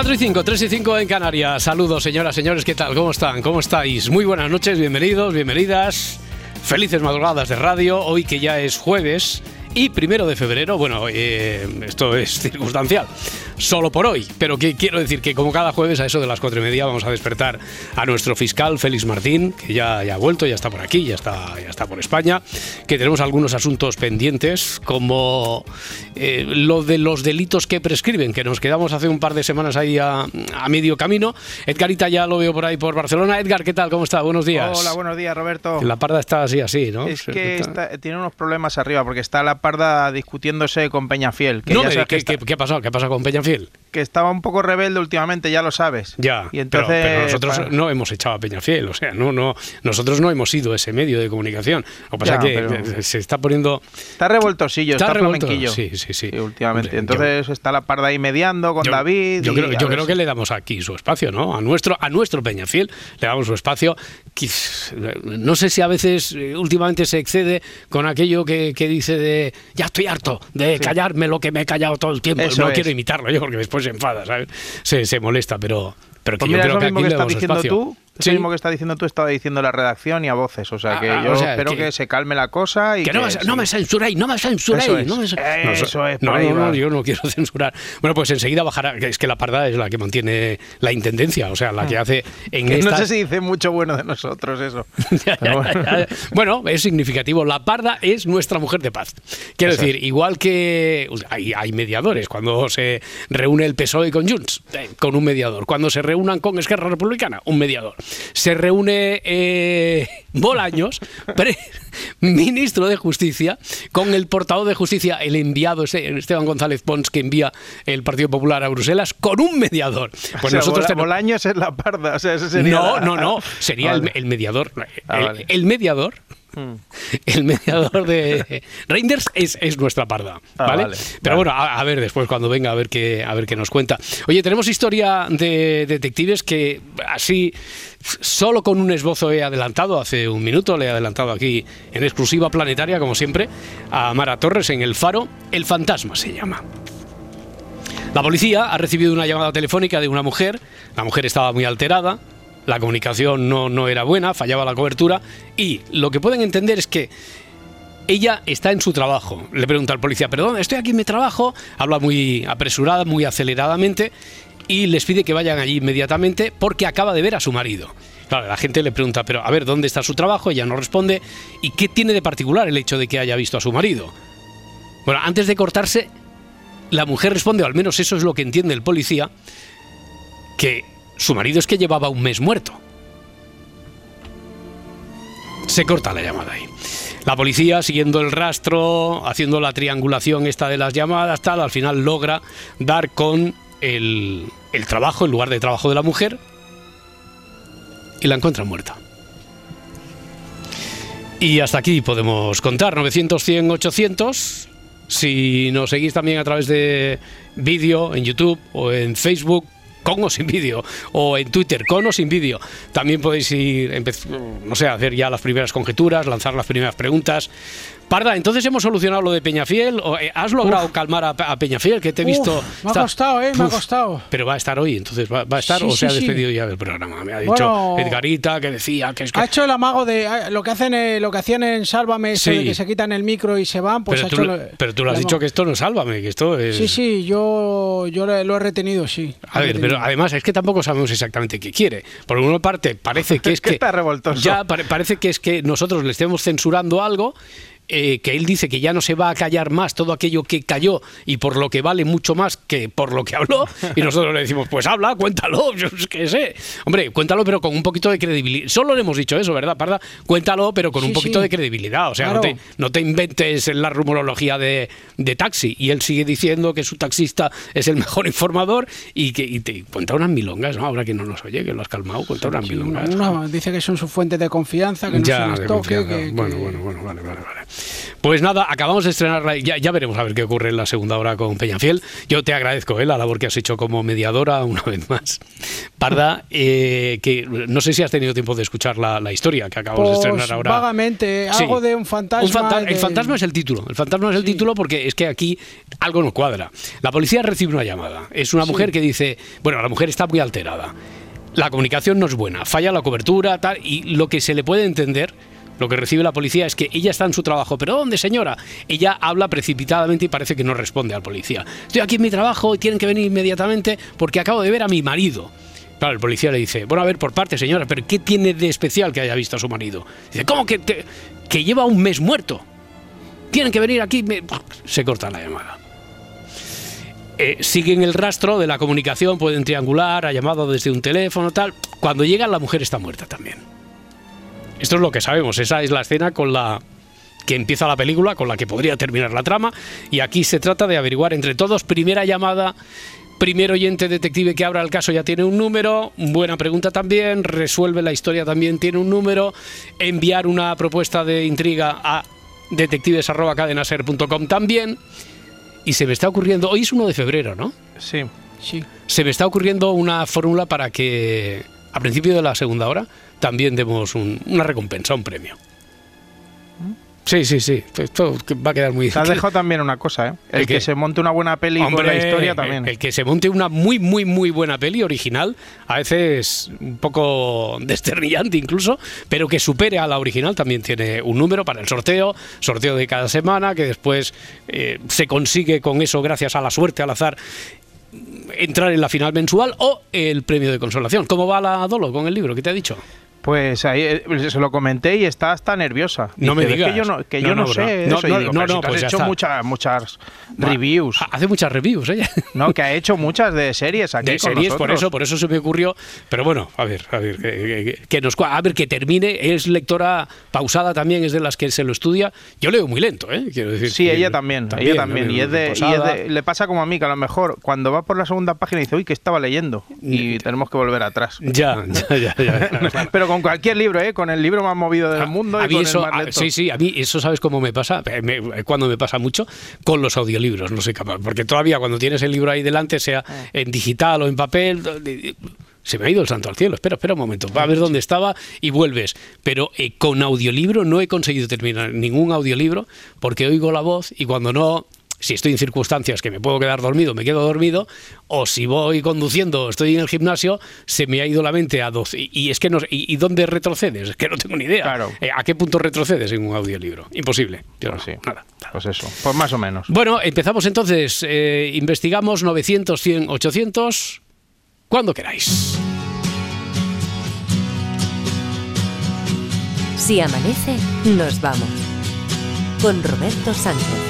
Cuatro y 5, 3 y 5 en Canarias. Saludos, señoras, señores, ¿qué tal? ¿Cómo están? ¿Cómo estáis? Muy buenas noches, bienvenidos, bienvenidas. Felices madrugadas de radio, hoy que ya es jueves y primero de febrero, bueno, eh, esto es circunstancial, solo por hoy, pero que quiero decir que como cada jueves a eso de las cuatro y media vamos a despertar a nuestro fiscal Félix Martín, que ya, ya ha vuelto, ya está por aquí, ya está, ya está por España, que tenemos algunos asuntos pendientes, como eh, lo de los delitos que prescriben, que nos quedamos hace un par de semanas ahí a, a medio camino. Edgarita ya lo veo por ahí por Barcelona. Edgar, ¿qué tal? ¿Cómo está? Buenos días. Hola, buenos días, Roberto. La parda está así, así, ¿no? Es que está- tiene unos problemas arriba porque está la parda discutiéndose con Peñafiel. Que, No ya me- sabes que, ¿qué, está- qué- qué ha pasado? ¿Qué ha pasado con Peñafiel? till. Que estaba un poco rebelde últimamente, ya lo sabes. Ya, Y entonces, pero, nosotros para- no hemos echado a Peñafiel, o sea, no, no, nosotros no hemos sido ese medio de comunicación. Lo que pasa Ya, es que pero- se está poniendo... Está revoltosillo, Está está, revuelto, flamenquillo. sí, sí, sí. últimamente. Yo- entonces está la parda ahí mediando con Yo- David. Yo, creo, yo que le damos aquí su espacio, ¿no? A nuestro, a nuestro Peñafiel le damos su espacio. No sé si a veces eh, últimamente se excede con aquello que, que dice de ya estoy harto de Sí. callarme lo que me he callado todo el tiempo. Eso no es. quiero imitarlo yo porque después se enfada, ¿sabes? Se, se molesta, pero, pero que Pues yo creo que aquí le damos espacio. tú, Sí. mismo que está diciendo tú, estaba diciendo la redacción y a voces. O sea que Ah, yo o sea, espero que- que... se calme la cosa y Que no, me- no me censuréis, no me censuréis. Eso es. no me cen- no, Eso es, No, no, no, yo no quiero censurar. Bueno, pues enseguida bajará. Es que la parda es la que mantiene la intendencia, o sea, la que hace en Ah. Que no estas- sé si dice mucho bueno de nosotros eso. Ya, ya, Pero ya, bueno. es significativo. La parda es nuestra mujer de paz. Quiero Eso decir, igual que hay, hay mediadores, cuando se reúne el PSOE con Junts, eh, con un mediador. Cuando se reúnan con Esquerra Republicana, un mediador. Se reúne eh, Bolaños, pre- ministro de Justicia, con el portavoz de Justicia, el enviado ese- Esteban González Pons, que envía el Partido Popular a Bruselas, con un mediador. Pues o sea, nosotros Bola- Bolaños es la parda. O sea, ese sería no, la- no, no. Sería el- mediador. Ah, el, vale. el mediador. Mm. El mediador de Reinders es, es nuestra parda, Ah, ¿vale? vale, Pero vale. bueno, a, a ver después cuando venga a ver qué a ver qué nos cuenta. Oye, tenemos historia de detectives que así solo con un esbozo he adelantado hace un minuto, le he adelantado aquí en exclusiva planetaria como siempre a Mara Torres en El Faro, El fantasma se llama. La policía ha recibido una llamada telefónica de una mujer. La mujer estaba muy alterada. La comunicación no, no era buena, fallaba la cobertura. Y lo que pueden entender es que ella está en su trabajo. Le pregunta al policía, perdón, estoy aquí en mi trabajo. Habla muy apresurada, muy aceleradamente. Y les pide que vayan allí inmediatamente porque acaba de ver a su marido. Claro, la gente le pregunta, pero a ver, ¿dónde está su trabajo? Ella no responde. ¿Y qué tiene de particular el hecho de que haya visto a su marido? Bueno, antes de cortarse, la mujer responde, o al menos eso es lo que entiende el policía, que su marido es que llevaba un mes muerto. Se corta la llamada ahí. La policía, siguiendo el rastro, haciendo la triangulación esta de las llamadas, tal, al final logra dar con el, trabajo, el lugar de trabajo de la mujer, y la encuentran muerta. Y hasta aquí podemos contar, 900, 100, 800. Si nos seguís también a través de vídeo en YouTube o en Facebook, con o sin vídeo, o en Twitter, con o sin vídeo, también podéis ir, no sé, hacer ya las primeras conjeturas, lanzar las primeras preguntas. Parda, entonces hemos solucionado lo de Peñafiel. o, eh, ¿Has logrado calmar a, a Peñafiel? Que te he visto. Uf, me ha está- costado, ¿eh? Me ha costado. Pero va a estar hoy, entonces va, va a estar Sí, o se sí, ha sí. despedido ya del programa. Me ha dicho Bueno. Edgarita que decía que es que. Ha hecho el amago de ah, lo que hacen, eh, lo que hacían en Sálvame, eso de que se quitan el micro y se van, pues pero, ha tú, hecho. lo- pero tú lo has dicho que esto no es sálvame, que esto es. Sí, sí, yo, yo lo he retenido, sí. A ver, pero además es que tampoco sabemos exactamente qué quiere. Por una parte, parece que es que que. está revoltoso. Ya pare- parece que es que nosotros le estemos censurando algo eh, que él dice que ya no se va a callar más todo aquello que cayó y por lo que vale mucho más que por lo que habló. Y nosotros le decimos, pues habla, cuéntalo, yo qué sé. Hombre, cuéntalo, pero con un poquito de credibilidad. Solo le hemos dicho eso, ¿verdad, Parda? Cuéntalo, pero con un poquito de credibilidad. O sea, no, te, no, te, inventes la rumorología de, de, taxi. Y él sigue diciendo que su taxista es el mejor informador y que y te cuenta unas milongas, ¿no? Ahora que no nos oye, que lo has calmado, cuenta unas milongas. dice que son su fuente de confianza, que no ya, se toque. bueno, bueno, bueno, vale, vale, vale. Pues nada, acabamos de estrenar, ya, ya veremos a ver qué ocurre en la segunda hora con Peñafiel. Yo te agradezco ¿eh? la labor que has hecho como mediadora una vez más. Parda, eh, que no sé si has tenido tiempo de escuchar la, historia que acabamos de pues estrenar ahora. Vagamente, algo de un fantasma. El fantasma es el título. El fantasma es el título porque es que aquí algo no cuadra. La policía recibe una llamada. Es una mujer que dice, bueno, la mujer está muy alterada. La comunicación no es buena, falla la cobertura, tal, y lo que se le puede entender lo que recibe la policía es que ella está en su trabajo. ¿Pero dónde, señora? Ella habla precipitadamente y parece que no responde al policía. Estoy aquí en mi trabajo y tienen que venir inmediatamente porque acabo de ver a mi marido. Claro, el policía le dice, bueno, a ver, por parte, señora, pero ¿qué tiene de especial que haya visto a su marido? Dice, ¿cómo que, que lleva un mes muerto? Tienen que venir aquí. Se corta la llamada. Eh, siguen el rastro de la comunicación, pueden triangular, ha llamado desde un teléfono, tal. Cuando llegan, la mujer está muerta también. Esto es lo que sabemos, esa es la escena con la que empieza la película, con la que podría terminar la trama, y aquí se trata de averiguar entre todos, primera llamada, primer oyente detective que abra el caso ya tiene un número, buena pregunta también, resuelve la historia también tiene un número, enviar una propuesta de intriga a detectives.cadenaser.com también, y se me está ocurriendo, hoy es 1 de febrero, ¿no? Sí. Sí. Se me está ocurriendo una fórmula para que a principio de la segunda hora también demos una recompensa, un premio. Sí, sí, sí. Esto va a quedar muy. Te has dejado también una cosa, ¿eh? El, que, se monte una buena peli con la historia también. El, que se monte una muy, muy, muy buena peli original, a veces un poco desternillante incluso, pero que supere a la original también tiene un número para el sorteo, sorteo de cada semana, que después eh, se consigue con eso gracias a la suerte, al azar entrar en la final mensual o el premio de consolación. ¿Cómo va la Dolo con el libro? ¿Qué te ha dicho? Pues ahí eh, se lo comenté y está hasta nerviosa. no me digas. que yo no, que yo no, sé. No, no, no, pues has hecho muchas, muchas reviews. Hace muchas reviews ella. No, que ha hecho muchas de series aquí. De series, por eso, por eso se me ocurrió. Pero bueno, a ver, a ver, que, nos a ver que termine. Es lectora pausada también, es de las que se lo estudia. Yo leo muy lento, ¿eh? Quiero decir. Sí, ella también, ella también. Y es, de, y es de, le pasa como a mí, que a lo mejor cuando va por la segunda página dice, uy, que estaba leyendo. Y tenemos que volver atrás. Ya, ya, ya. ya. Pero con cualquier libro, ¿eh? Con el libro más movido del mundo. Y eso, el más lento. sí, sí, a mí eso sabes cómo me pasa, cuando me pasa mucho, con los audiolibros, no sé capaz, porque todavía cuando tienes el libro ahí delante, sea ah. en digital o en papel, se me ha ido el santo al cielo. Espera, espera un momento. Va a ver dónde estaba y vuelves. Pero eh, con audiolibro no he conseguido terminar ningún audiolibro porque oigo la voz y cuando no si estoy en circunstancias que me puedo quedar dormido, me quedo dormido, o si voy conduciendo, estoy en el gimnasio, se me ha ido la mente a 12. Y, es que no, y, dónde retrocedes? Es que no tengo ni idea. Claro. Eh, ¿A qué punto retrocedes en un audiolibro? Imposible. Yo pues sí. nada, Pues eso, pues más o menos. Bueno, empezamos entonces. Eh, investigamos 900, 100, 800. Cuando queráis. Si amanece, nos vamos. Con Roberto Sánchez.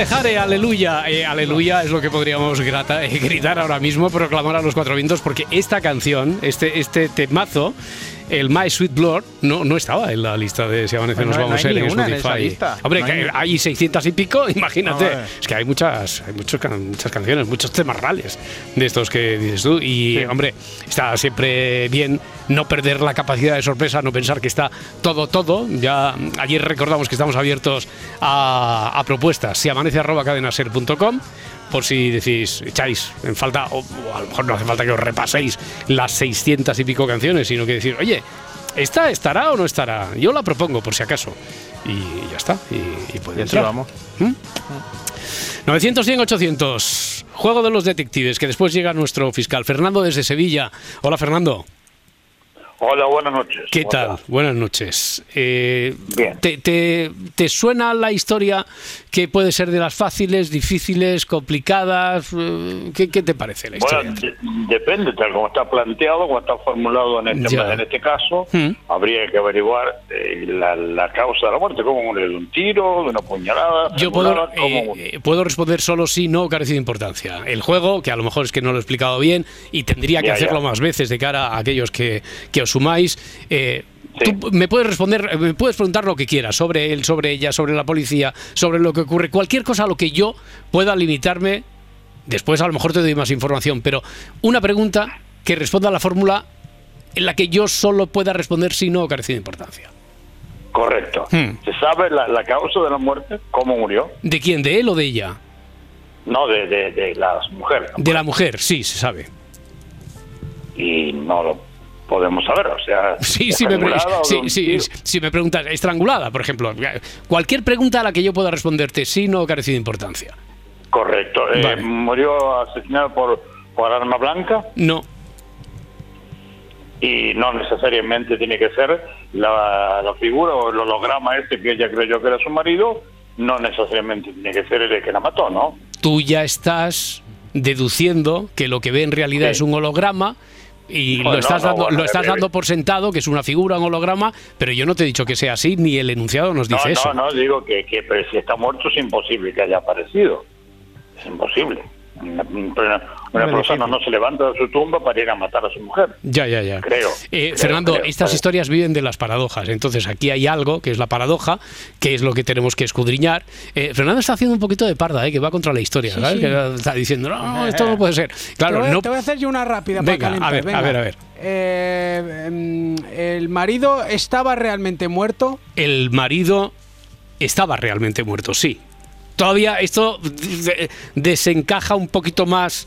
Jare, jare, aleluya. Eh, aleluya es lo que podríamos eh, gritar ahora mismo, proclamar a los cuatro vientos, porque esta canción, este, este temazo, el My Sweet Blood no, no estaba en la lista de Si Amanece Nos Vamos a ser en Spotify. Hombre, hay... 600 y pico, imagínate. es que hay muchas, hay muchas canciones, muchos temas reales de estos que dices tú. Y, hombre, está siempre bien no perder la capacidad de sorpresa, no pensar que está todo, todo. Ya ayer recordamos que estamos abiertos a, a propuestas. Si amanece arroba cadenaser.com por si decís, echáis en falta, o, a lo mejor no hace falta que os repaséis las 600 y pico canciones, sino que decir, oye, ¿esta estará o no estará? Yo la propongo por si acaso. Y ya está, y, y puede entrar. vamos. 900, 100, 800. Juego de los detectives, que después llega nuestro fiscal Fernando desde Sevilla. Hola, Fernando. Hola, buenas noches. ¿Qué tal? Buenas noches. Eh, te, suena la historia que puede ser de las fáciles, difíciles, complicadas? Eh, ¿Qué, te parece la historia? Bueno, depende, tal como está planteado, como está formulado en este, en este caso, hmm. habría que averiguar eh, la, causa de la muerte, cómo murió de un tiro, de una puñalada. Yo puedo, puedo responder solo sí, no, carece de importancia. El juego, que a lo mejor es que no lo he explicado bien y tendría que hacerlo más veces de cara a aquellos que, que os sumáis. Eh, Tú me puedes responder, me puedes preguntar lo que quieras sobre él, sobre ella, sobre la policía, sobre lo que ocurre, cualquier cosa a lo que yo pueda limitarme. Después a lo mejor te doy más información, pero una pregunta que responda a la fórmula en la que yo solo pueda responder si no carece de importancia. Correcto. Hmm. ¿Se sabe la, causa de la muerte? ¿Cómo murió? ¿De quién? ¿De él o de ella? No, de, de, de la mujer. De la mujer, sí, se sabe. Y no lo podemos saber. O sea, sí, sí, me, si me preguntas, estrangulada, por ejemplo. Cualquier pregunta a la que yo pueda responderte sí no carece de importancia. Correcto. Eh, ¿Murió asesinado por, por arma blanca? No. Y no necesariamente tiene que ser la, la figura o el holograma este que ella creyó que era su marido, no necesariamente tiene que ser el que la mató, ¿no? Tú ya estás deduciendo que lo que ve en realidad es un holograma y lo estás, dando, lo estás dando por sentado, que es una figura, un holograma, pero yo no te he dicho que sea así, ni el enunciado nos dice eso. No, no, digo que, que pero si está muerto es imposible que haya aparecido. Es imposible. Una, persona no se levanta de su tumba para ir a matar a su mujer. Ya, ya, ya. Creo. Eh, Fernando, estas historias viven de las paradojas. Entonces aquí hay algo que es la paradoja, que es lo que tenemos que escudriñar. Eh, Fernando está haciendo un poquito de parda, eh, que va contra la historia. Que está diciendo, no, esto no puede ser. Claro, te voy, no... te voy a hacer yo una rápida para calentar. A ver, a ver, a ver. Em, ¿El marido estaba realmente muerto? El marido estaba realmente muerto, sí todavía esto desencaja un poquito más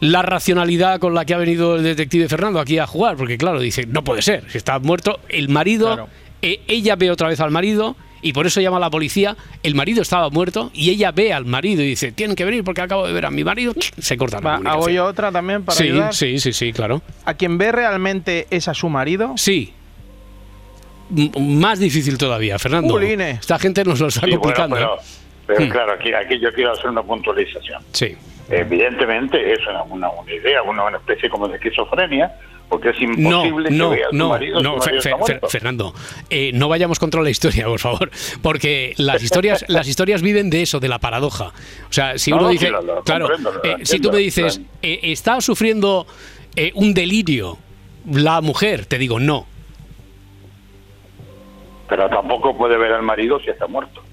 la racionalidad con la que ha venido el detective Fernando aquí a jugar, porque claro, dice, no puede ser, si está muerto el marido, eh, ella ve otra vez al marido y por eso llama a la policía, el marido estaba muerto y ella ve al marido y dice, tienen que venir porque acabo de ver a mi marido, se corta la ¿Hago yo otra también para sí, Sí, sí, sí, claro. ¿A quien ve realmente es a su marido? Sí, más difícil todavía, Fernando. Esta gente nos lo está complicando. ¿eh? Pero hmm. claro, aquí, aquí yo quiero hacer una puntualización. Sí. Evidentemente es una, una, idea, una, una, especie como de esquizofrenia, porque es imposible no, que no, marido, no, Fernando, eh, no vayamos contra la historia, por favor, porque las historias, las historias viven de eso, de la paradoja. O sea, si uno dice, claro, eh, si tú me dices, eh, está sufriendo un delirio la mujer, te digo no. Pero tampoco puede ver al marido si está muerto.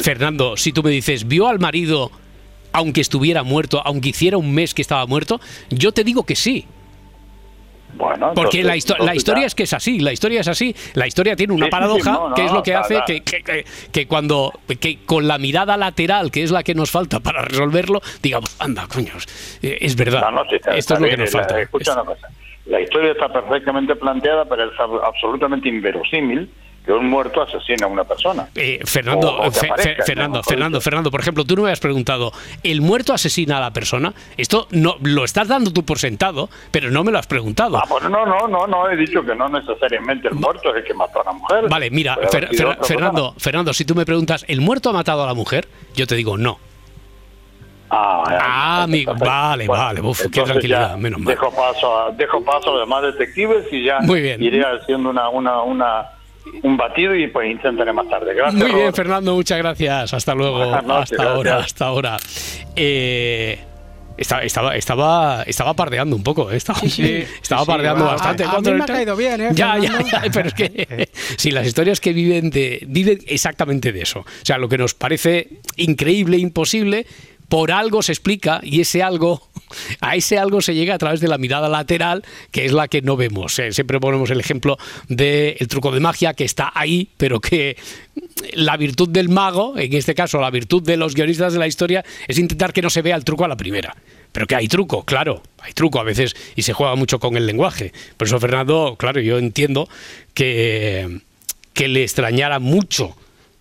Fernando, si tú me dices, ¿vio al marido aunque estuviera muerto, aunque hiciera un mes que estaba muerto? Yo te digo que sí. Bueno, Porque la, historia es que es así, la historia es así. La historia tiene una paradoja que es lo que hace que, que, cuando que con la mirada lateral, que es la que nos falta para resolverlo, digamos, anda, coños, eh, es verdad. Esto es lo que nos falta. Escucha una cosa. La historia está perfectamente planteada, pero es absolutamente inverosímil que un muerto asesina a una persona. Eh, Fernando, Fernando, Fernando, Fernando, por ejemplo, tú no me has preguntado, ¿el muerto asesina a la persona? Esto no lo estás dando tú por sentado, pero no me lo has preguntado. Ah, pues no, no, no, no, he dicho que no necesariamente el muerto es el que mató a la mujer. Vale, mira, Fernando, Fernando, si tú me preguntas, ¿el muerto ha matado a la mujer? Yo te digo no. Ah, ah amigo, vale, vale, uf, qué tranquilidad, menos mal. Dejo paso, a, dejo paso a demás detectives y ya Muy bien. iré haciendo una, una, una un batido y pues intentaré más tarde. Gracias. Muy bien, Fernando, muchas gracias. Hasta luego. hasta ahora, hasta ahora. Eh, estaba, estaba, estaba, estaba pardeando un poco, ¿eh? estaba, estaba pardeando bastante. A, mí me ha caído bien, ¿eh? Ya, ya, ya, pero es que sí, las historias que viven de, viven exactamente de eso. O sea, lo que nos parece increíble, imposible, por algo se explica y ese algo, a ese algo se llega a través de la mirada lateral, que es la que no vemos. Eh, siempre ponemos el ejemplo del truco de magia que está ahí, pero que la virtud del mago, en este caso la virtud de los guionistas de la historia, es intentar que no se vea el truco a la primera. Pero que hay truco, claro, hay truco a veces y se juega mucho con el lenguaje. Por eso, Fernando, claro, yo entiendo que, que le extrañara mucho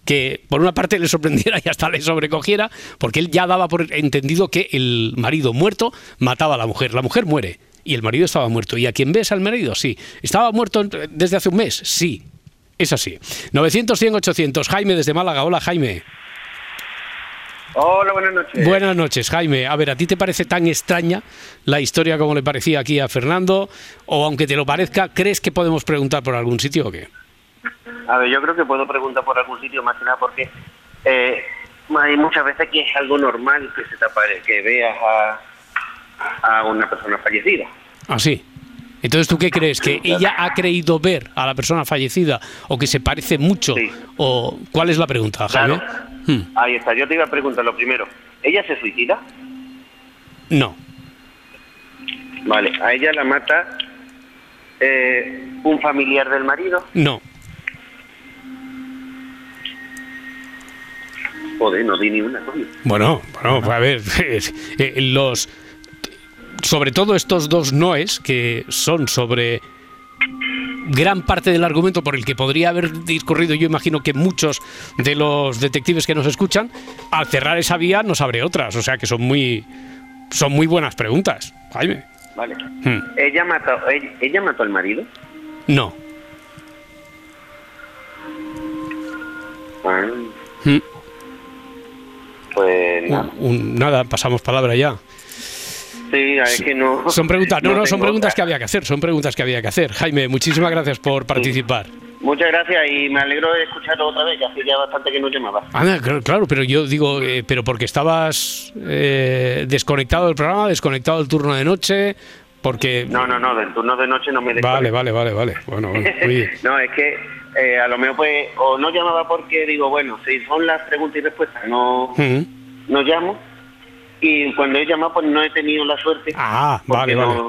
que por una parte le sorprendiera y hasta le sobrecogiera, porque él ya daba por entendido que el marido muerto mataba a la mujer. La mujer muere y el marido estaba muerto. ¿Y a quién ves al marido? Sí. ¿Estaba muerto desde hace un mes? Sí. Es así. 900, 100, 800. Jaime desde Málaga. Hola, Jaime. Hola, buenas noches. Buenas noches, Jaime. A ver, ¿a ti te parece tan extraña la historia como le parecía aquí a Fernando? O aunque te lo parezca, ¿crees que podemos preguntar por algún sitio o qué? A ver, yo creo que puedo preguntar por algún sitio más que nada porque eh, hay muchas veces que es algo normal que se te que veas a, una persona fallecida. Ah, sí. Entonces, ¿tú qué crees? ¿Que ella ha creído ver a la persona fallecida o que se parece mucho? ¿O cuál es la pregunta, Jaime? Hmm. Ahí está. Yo te iba a preguntar lo primero. ¿Ella se suicida? No. Vale. ¿A ella la mata eh, un familiar del marido? No. Joder, no di ni una, Bueno, bueno, a ver, eh, los... Sobre todo estos dos noes, que son sobre gran parte del argumento por el que podría haber discurrido, yo imagino que muchos de los detectives que nos escuchan, al cerrar esa vía nos abre otras. O sea que son muy, son muy buenas preguntas, Jaime. Vale. Hmm. ¿Ella, mató, ella, mató al marido? No. Ah. Hmm. Pues nada. pasamos palabra ya. Sí, es que no. Son preguntas, no, no, son preguntas que había que hacer, son preguntas que había que hacer. Jaime, muchísimas gracias por participar. Muchas gracias y me alegro de escucharlo otra vez, que hace ya bastante que no llamabas. Ah, claro, pero yo digo, eh, pero porque estabas eh, desconectado del programa, desconectado del turno de noche, porque... No, no, no, del turno de noche no me desconecto. Vale, vale, vale, vale. Bueno, no, es que eh, a lo mejor pues, o no llamaba porque digo, bueno, si son las preguntas y respuestas, no, no llamo. Y cuando he llamado, pues no he tenido la suerte. Ah, vale, vale.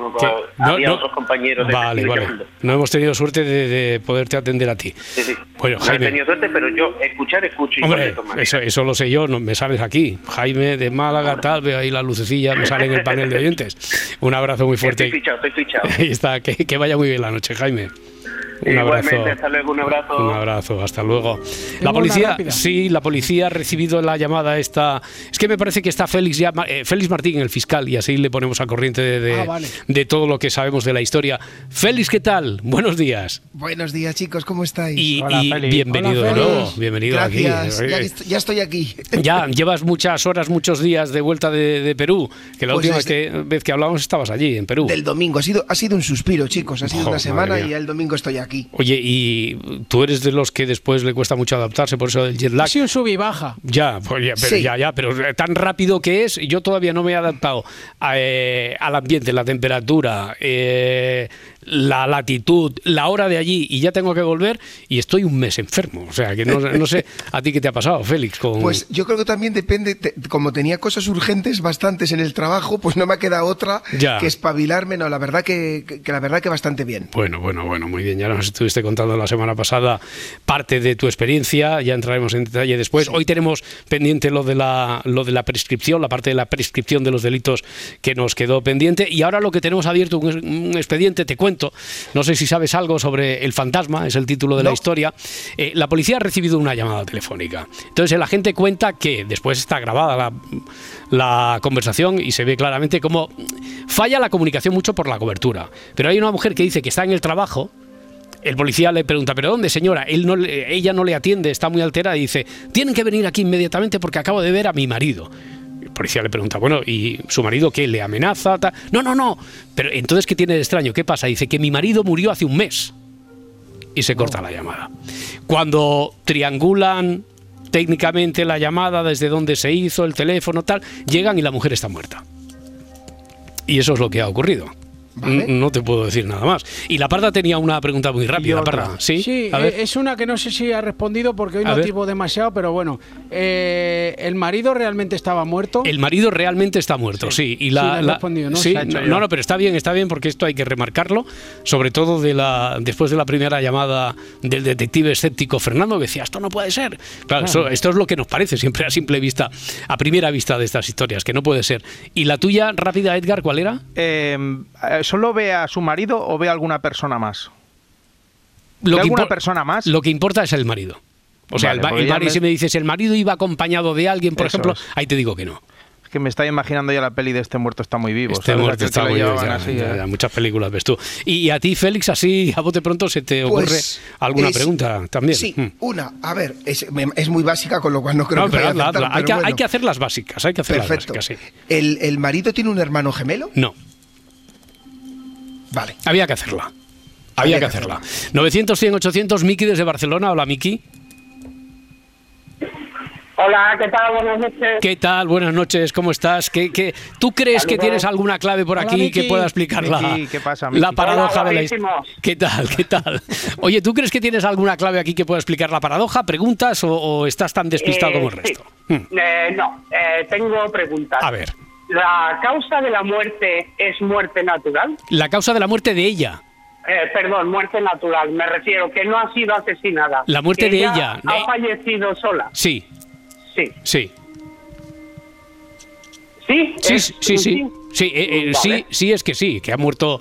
había otros compañeros. Vale, vale. No hemos tenido suerte de, poderte atender a ti. Sí, sí. Bueno, no he tenido suerte, pero yo escuchar, escucho. Hombre, eso, eso lo sé yo, no, me sales aquí. Jaime de Málaga, tal, veo ahí la lucecilla, me sale en el panel de oyentes. Un abrazo muy fuerte. Estoy fichado, estoy fichado. Ahí está, que, que vaya muy bien la noche, Jaime. Un abrazo. hasta luego, un abrazo. Un abrazo, hasta luego. La policía, sí, la policía ha recibido la llamada esta. Es que me parece que está Félix ya, eh, Félix Martín, el fiscal, y así le ponemos a corriente de, ah, de, todo lo que sabemos de la historia. Félix, ¿qué tal? Buenos días. Buenos días, chicos, ¿cómo estáis? Y, bienvenido de nuevo, bienvenido aquí. Ya, ya, estoy aquí. Ya, llevas muchas horas, muchos días de vuelta de, Perú, que la pues última vez que, hablamos estabas allí, en Perú. Del domingo, ha sido, ha sido un suspiro, chicos, ha sido una semana y el domingo estoy aquí. Oye, y tú eres de los que después le cuesta mucho adaptarse, por eso del jet lag. Sí, un sub y baja. Ya, pues ya, pero ya, ya, pero tan rápido que es, yo todavía no me he adaptado eh, al ambiente, la temperatura, eh, la latitud, la hora de allí y ya tengo que volver y estoy un mes enfermo. O sea, que no, sé a ti qué te ha pasado, Félix. Pues yo creo que también depende, como tenía cosas urgentes bastantes en el trabajo, pues no me queda otra que espabilarme. No, la verdad que, la verdad que bastante bien. Bueno, bueno, bueno, muy bien. Ya nos estuviste contando la semana pasada parte de tu experiencia, ya entraremos en detalle después. Hoy tenemos pendiente lo de la lo de la prescripción, la parte de la prescripción de los delitos que nos quedó pendiente y ahora lo que tenemos abierto un, un expediente, te cuento no sé si sabes algo sobre El fantasma, es el título de la historia. Eh, la policía ha recibido una llamada telefónica. Entonces el agente cuenta que después está grabada la, la conversación y se ve claramente cómo falla la comunicación mucho por la cobertura. Pero hay una mujer que dice que está en el trabajo el policía le pregunta, ¿pero dónde, señora? Él no, ella no le atiende, está muy alterada y dice, tienen que venir aquí inmediatamente porque acabo de ver a mi marido policía le pregunta, bueno, ¿y su marido qué? ¿Le amenaza? No, no, no. Pero entonces, ¿qué tiene de extraño? ¿Qué pasa? Dice que mi marido murió hace un mes. y se corta la llamada. Cuando triangulan técnicamente la llamada desde donde se hizo el teléfono tal, llegan y la mujer está muerta. Y eso es lo que ha ocurrido. No te puedo decir nada más. Y la Parda tenía una pregunta muy rápida. La Parda. Sí, sí eh, es una que no sé si ha respondido porque hoy no tipo demasiado, pero bueno. Eh, ¿El marido realmente estaba muerto? El marido realmente está muerto, sí. Y la, ¿no? no, no, pero está bien, está bien porque esto hay que remarcarlo, sobre todo de la después de la primera llamada del detective escéptico Fernando, que decía, esto no puede ser. Claro, esto es lo que nos parece siempre a simple vista, a primera vista de estas historias, que no puede ser. ¿Y la tuya, rápida, Edgar, cuál era? Eh, ¿Solo ve a su marido o ve a alguna persona más? Lo alguna persona más? Lo que importa es el marido. O sea, el, marido, si me dices, el marido iba acompañado de alguien, por ejemplo, ahí te digo que no. Es que me está imaginando ya la peli de Este muerto está muy vivo. Este muerto está muy vivo. ¿eh? muchas películas ves tú. Y, a ti, Félix, así a bote pronto se te ocurre pues alguna pregunta también. Sí, hmm. una. A ver, es, muy básica, con lo cual no creo que pero, hay, que, hay que hacer las básicas. Hay que hacer las básicas, sí. ¿El, ¿El marido tiene un hermano gemelo? No. Vale. Había que hacerla. Había, que, hacerla. 900, 100, 800, Miki desde Barcelona. Hola, Miki. Hola, ¿qué tal? Buenas noches. ¿Qué tal? Buenas noches, ¿cómo estás? ¿Qué, qué... tú crees que tienes alguna clave por aquí que pueda explicar la, la paradoja de la historia? ¿Qué tal? ¿Qué tal? Oye, ¿tú crees que tienes alguna clave aquí que pueda explicar la paradoja? ¿Preguntas o, estás tan despistado como el eh, resto? Hmm. Eh, no, eh, tengo preguntas. A ver. ¿La causa de la muerte es muerte natural? La causa de la muerte de ella. Eh, perdón, muerte natural. Me refiero que no ha sido asesinada. La muerte de ella. ¿Ha fallecido sola? Sí. Sí. Sí. ¿Sí? Sí, sí, sí. Sí, eh, eh, sí, sí, es que sí, que ha muerto.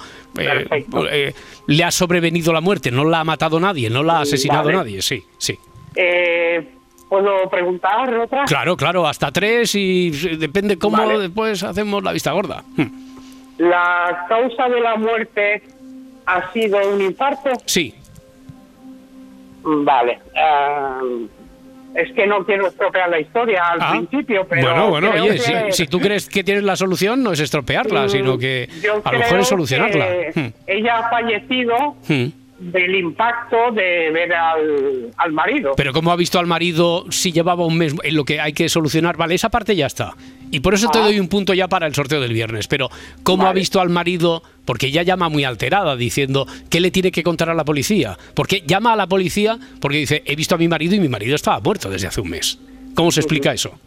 le ha sobrevenido la muerte, no la ha matado nadie, no la ha asesinado nadie, sí, sí. Eh, ¿Puedo preguntar otra? Claro, claro, hasta tres y depende cómo después hacemos la vista gorda. Hmm. ¿La causa de la muerte ha sido un infarto? Sí. Vale. Ah, es que no quiero estropear la historia al ah. principio, pero. Bueno, bueno, oye, si, tú crees que tienes la solución, no es estropearla, sino que a lo mejor es solucionarla. Hmm. Ella ha fallecido. Hmm del impacto de ver al, marido. Pero ¿cómo ha visto al marido si llevaba un mes en lo que hay que solucionar? Vale, esa parte ya está. Y por eso te ah. doy un punto ya para el sorteo del viernes. Pero ¿cómo ha visto al marido? Porque ella llama muy alterada diciendo, ¿qué le tiene que contar a la policía? Porque llama a la policía porque dice, he visto a mi marido y mi marido estaba muerto desde hace un mes. ¿Cómo se explica eso?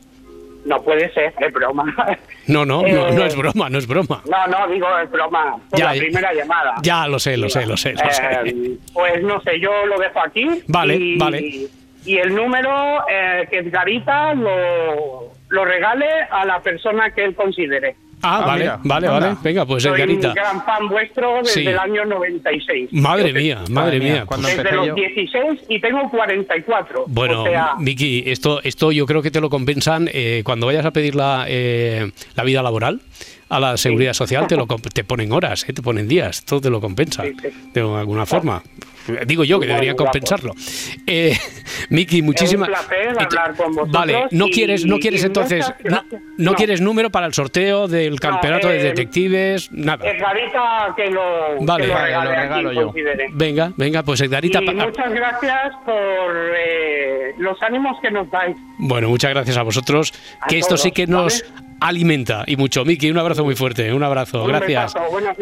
No puede ser, es broma. No, no, no, no es eh, broma, no es broma. No, no, digo es broma. Por la primera llamada. Ya lo sé, lo sé, lo sé. Eh, pues no sé, yo lo dejo aquí. Vale, vale. Y el número eh, que Garita lo, lo regale a la persona que él considere. Ah, ah vale, vale, vale. Venga, pues Soy Edgarita. un gran fan vuestro desde el año 96. Madre mía, madre mía. desde los 16 y tengo 44. Bueno, Vicky, esto, esto yo creo que te lo compensan eh, cuando vayas a pedir la, eh, la vida laboral a la seguridad social te lo te ponen horas, eh, te ponen días, todo te lo compensa de alguna forma. Digo yo que debería compensarlo. Eh, Miki, muchísimas. Vale, no quieres, no quieres entonces, no, quieres número para el sorteo del campeonato de detectives, nada. Edgarita que lo, vale. lo, regalo yo. Venga, venga, pues Edgarita. Y muchas gracias por eh, los ánimos que nos dais. Bueno, muchas gracias a vosotros. que esto sí que nos alimenta y mucho. Miki, un abrazo muy fuerte, un abrazo, gracias.